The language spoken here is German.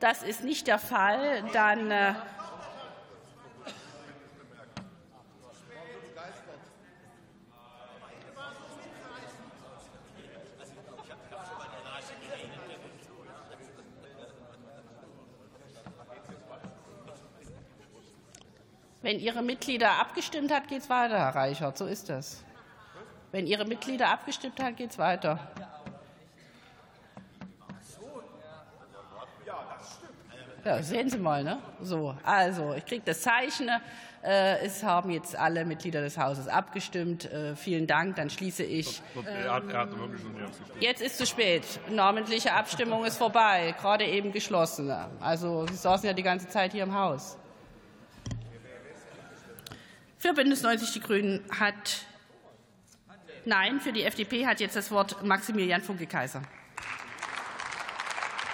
Das ist nicht der Fall. Dann äh, Wenn Ihre Mitglieder abgestimmt hat, geht es weiter, Herr Reichert. So ist das. Wenn Ihre Mitglieder abgestimmt haben, geht es weiter. Ja, sehen Sie mal, ne? So, also ich kriege das Zeichen. Äh, es haben jetzt alle Mitglieder des Hauses abgestimmt. Äh, vielen Dank. Dann schließe ich. Er hat, er hat wirklich schon jetzt ist zu spät. Namentliche Abstimmung ist vorbei, gerade eben geschlossen. Also Sie saßen ja die ganze Zeit hier im Haus. Für Bündnis 90 Die Grünen hat Nein, für die FDP hat jetzt das Wort Maximilian Funke-Kaiser.